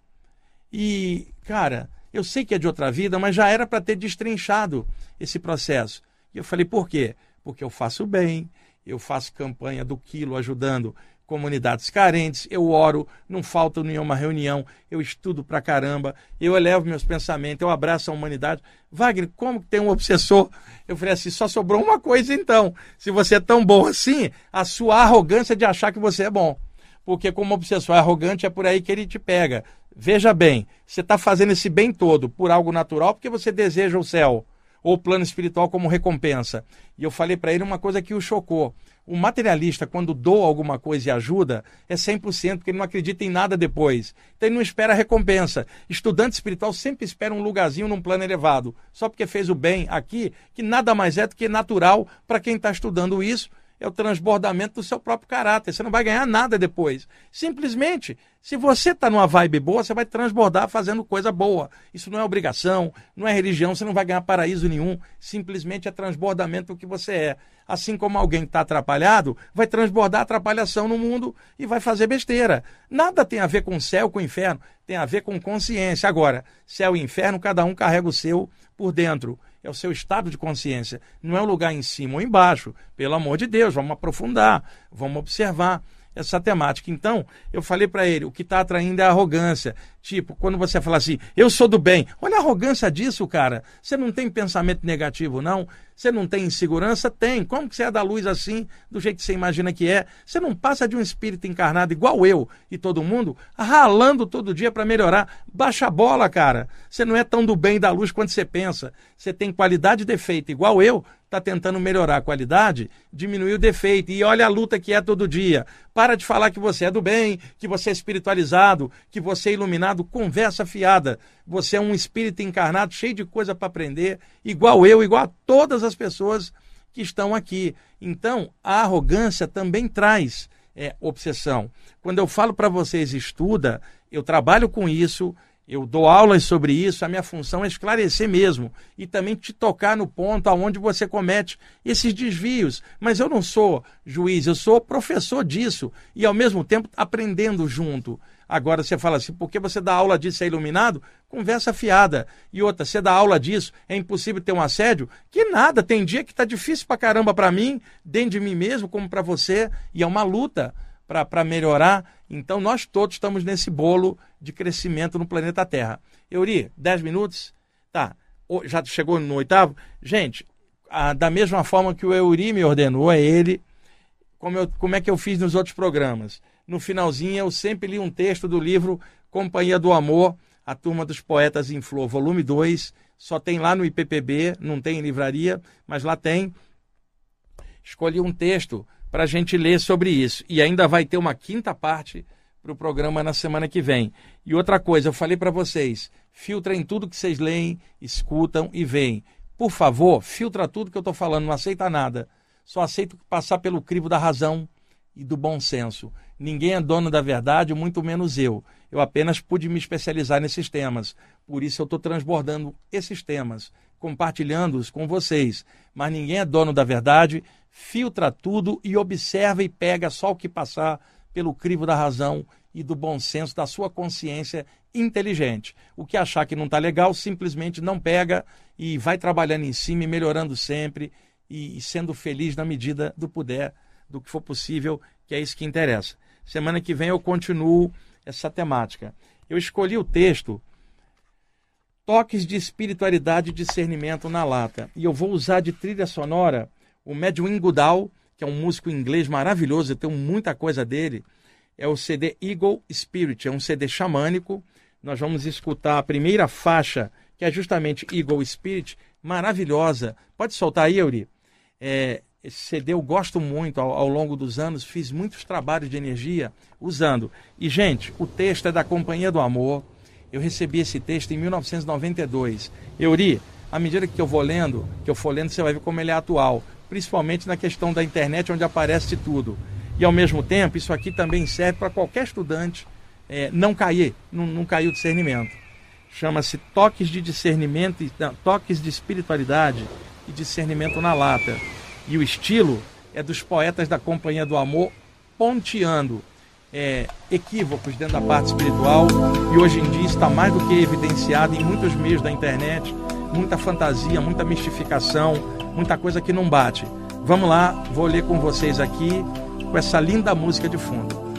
Speaker 1: E, cara, eu sei que é de outra vida, mas já era para ter destrinchado esse processo. E eu falei, por quê? Porque eu faço bem, eu faço campanha do quilo ajudando comunidades carentes, eu oro, não falta nenhuma reunião, eu estudo pra caramba, eu elevo meus pensamentos, eu abraço a humanidade. Wagner, como que tem um obsessor? Eu falei assim, só sobrou uma coisa então. Se você é tão bom assim, a sua arrogância de achar que você é bom porque como obsessor arrogante é por aí que ele te pega. Veja bem, você está fazendo esse bem todo por algo natural porque você deseja o céu, ou o plano espiritual como recompensa. E eu falei para ele uma coisa que o chocou. O materialista, quando doa alguma coisa e ajuda, é 100%, porque ele não acredita em nada depois. Então ele não espera recompensa. Estudante espiritual sempre espera um lugarzinho num plano elevado, só porque fez o bem aqui, que nada mais é do que natural para quem está estudando isso é o transbordamento do seu próprio caráter. Você não vai ganhar nada depois. Simplesmente, se você está numa vibe boa, você vai transbordar fazendo coisa boa. Isso não é obrigação, não é religião, você não vai ganhar paraíso nenhum. Simplesmente é transbordamento do que você é. Assim como alguém está atrapalhado, vai transbordar atrapalhação no mundo e vai fazer besteira. Nada tem a ver com céu, com inferno, tem a ver com consciência. Agora, céu e inferno, cada um carrega o seu por dentro é o seu estado de consciência, não é o lugar em cima ou embaixo. Pelo amor de Deus, vamos aprofundar, vamos observar essa temática. Então, eu falei para ele, o que está atraindo é a arrogância. Tipo, quando você fala assim, eu sou do bem, olha a arrogância disso, cara. Você não tem pensamento negativo, não. Você não tem insegurança? Tem. Como que você é da luz assim, do jeito que você imagina que é? Você não passa de um espírito encarnado igual eu e todo mundo, ralando todo dia para melhorar. Baixa a bola, cara. Você não é tão do bem da luz quanto você pensa. Você tem qualidade e defeito igual eu, está tentando melhorar a qualidade, diminuir o defeito. E olha a luta que é todo dia. Para de falar que você é do bem, que você é espiritualizado, que você é iluminado. Conversa fiada. Você é um espírito encarnado, cheio de coisa para aprender, igual eu, igual a todas as pessoas que estão aqui. Então, a arrogância também traz é, obsessão. Quando eu falo para vocês, estuda, eu trabalho com isso, eu dou aulas sobre isso, a minha função é esclarecer mesmo e também te tocar no ponto aonde você comete esses desvios. Mas eu não sou juiz, eu sou professor disso e ao mesmo tempo aprendendo junto. Agora você fala assim, porque você dá aula disso é iluminado? Conversa fiada. E outra, você dá aula disso, é impossível ter um assédio? Que nada, tem dia que está difícil para caramba para mim, dentro de mim mesmo, como para você, e é uma luta para melhorar. Então, nós todos estamos nesse bolo de crescimento no planeta Terra. Euri, 10 minutos? Tá. Já chegou no oitavo? Gente, a, da mesma forma que o Euri me ordenou, é ele, como, eu, como é que eu fiz nos outros programas. No finalzinho, eu sempre li um texto do livro Companhia do Amor, A Turma dos Poetas em Flor, volume 2. Só tem lá no IPPB, não tem em livraria, mas lá tem. Escolhi um texto para a gente ler sobre isso. E ainda vai ter uma quinta parte para o programa na semana que vem. E outra coisa, eu falei para vocês, filtrem tudo que vocês leem, escutam e veem. Por favor, filtra tudo que eu estou falando, não aceita nada. Só aceito passar pelo crivo da razão e do bom senso. Ninguém é dono da verdade, muito menos eu. Eu apenas pude me especializar nesses temas. Por isso eu estou transbordando esses temas, compartilhando-os com vocês. Mas ninguém é dono da verdade, filtra tudo e observa e pega só o que passar pelo crivo da razão e do bom senso da sua consciência inteligente. O que achar que não está legal, simplesmente não pega e vai trabalhando em cima e melhorando sempre e, sendo feliz na medida do puder, do que for possível, que é isso que interessa. Semana que vem eu continuo essa temática. Eu escolhi o texto Toques de Espiritualidade e Discernimento na Lata. E eu vou usar de trilha sonora o Medwin Goodall, que é um músico inglês maravilhoso, eu tenho muita coisa dele. É o CD Eagle Spirit, é um CD xamânico. Nós vamos escutar a primeira faixa, que é justamente Eagle Spirit, maravilhosa. Pode soltar aí, Yuri? É, esse CD eu gosto muito ao, ao, longo dos anos, fiz muitos trabalhos de energia usando. E, gente, o texto é da Companhia do Amor. Eu recebi esse texto em 1992. Euri, à medida que eu vou lendo, que eu for lendo, você vai ver como ele é atual principalmente na questão da internet, onde aparece tudo. E ao mesmo tempo, isso aqui também serve para qualquer estudante é, não cair, não, não cair o discernimento. Chama-se Toques de Discernimento, não, Toques de Espiritualidade e Discernimento na Lata. E o estilo é dos poetas da Companhia do Amor, ponteando é, equívocos dentro da parte espiritual. E hoje em dia está mais do que evidenciado em muitos meios da internet, muita fantasia, muita mistificação, muita coisa que não bate. Vamos lá, vou ler com vocês aqui com essa linda música de fundo.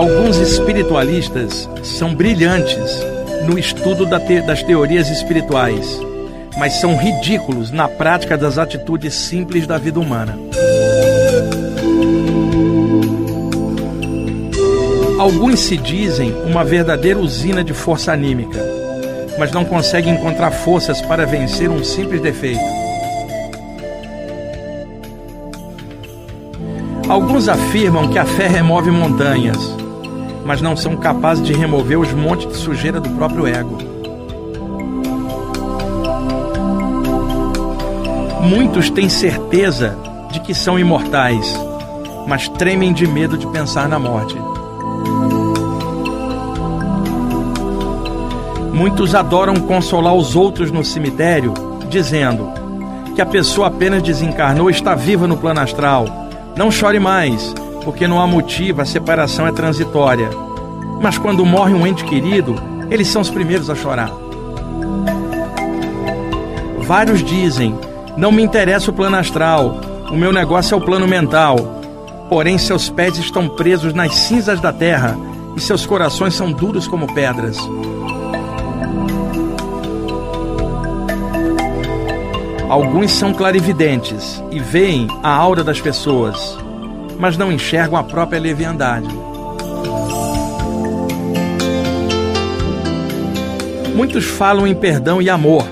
Speaker 1: Alguns espiritualistas são brilhantes no estudo das teorias espirituais, mas são ridículos na prática das atitudes simples da vida humana. Alguns se dizem uma verdadeira usina de força anímica, mas não conseguem encontrar forças para vencer um simples defeito. Alguns afirmam que a fé remove montanhas, mas não são capazes de remover os montes de sujeira do próprio ego. Muitos têm certeza de que são imortais, mas tremem de medo de pensar na morte. Muitos adoram consolar os outros no cemitério, dizendo que a pessoa apenas desencarnou está viva no plano astral. Não chore mais, porque não há motivo, a separação é transitória. Mas quando morre um ente querido, eles são os primeiros a chorar. Vários dizem: Não me interessa o plano astral, o meu negócio é o plano mental. Porém, seus pés estão presos nas cinzas da terra e seus corações são duros como pedras. Alguns são clarividentes e veem a aura das pessoas, mas não enxergam a própria leviandade. Muitos falam em perdão e amor,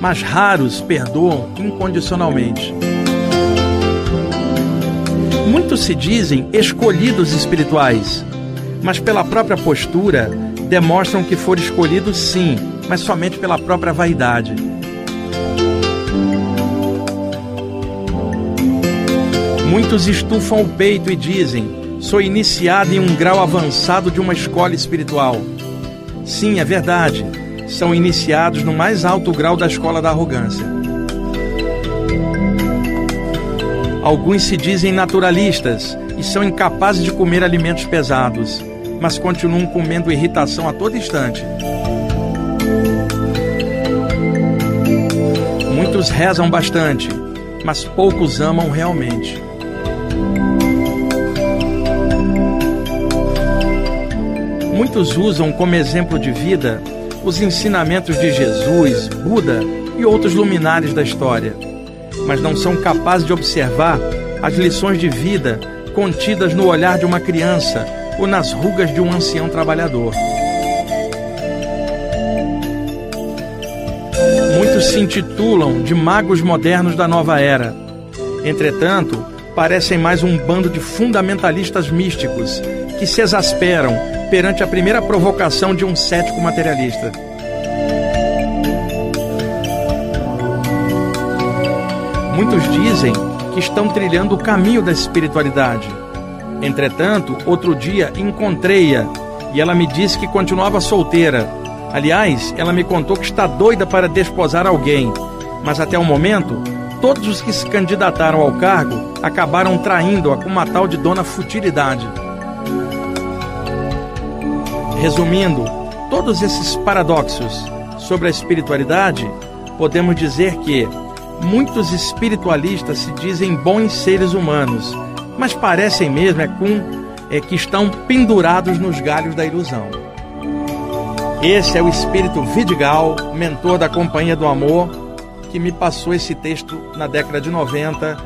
Speaker 1: mas raros perdoam incondicionalmente. Muitos se dizem escolhidos espirituais, mas pela própria postura demonstram que foram escolhidos sim, mas somente pela própria vaidade. Muitos estufam o peito e dizem: sou iniciado em um grau avançado de uma escola espiritual. Sim, é verdade. São iniciados no mais alto grau da escola da arrogância. Alguns se dizem naturalistas e são incapazes de comer alimentos pesados, mas continuam comendo irritação a todo instante. Muitos rezam bastante, mas poucos amam realmente. Muitos usam como exemplo de vida os ensinamentos de Jesus, Buda e outros luminares da história, mas não são capazes de observar as lições de vida contidas no olhar de uma criança ou nas rugas de um ancião trabalhador. Muitos se intitulam de magos modernos da nova era. Entretanto, parecem mais um bando de fundamentalistas místicos que se exasperam perante a primeira provocação de um cético materialista. Muitos dizem que estão trilhando o caminho da espiritualidade. Entretanto, outro dia encontrei-a e ela me disse que continuava solteira. Aliás, ela me contou que está doida para desposar alguém, mas até o momento, todos os que se candidataram ao cargo acabaram traindo-a com uma tal de dona futilidade. Resumindo, todos esses paradoxos sobre a espiritualidade, podemos dizer que muitos espiritualistas se dizem bons seres humanos, mas parecem mesmo é com é que estão pendurados nos galhos da ilusão. Esse é o espírito Vidigal, mentor da Companhia do Amor, que me passou esse texto na década de 90.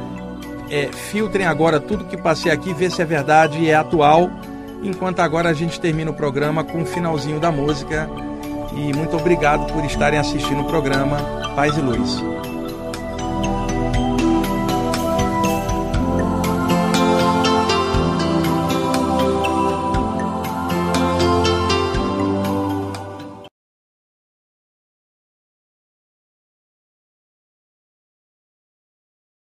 Speaker 1: É, filtrem agora tudo que passei aqui, vê se é verdade e é atual enquanto agora a gente termina o programa com o finalzinho da música. E muito obrigado por estarem assistindo o programa Paz e Luz.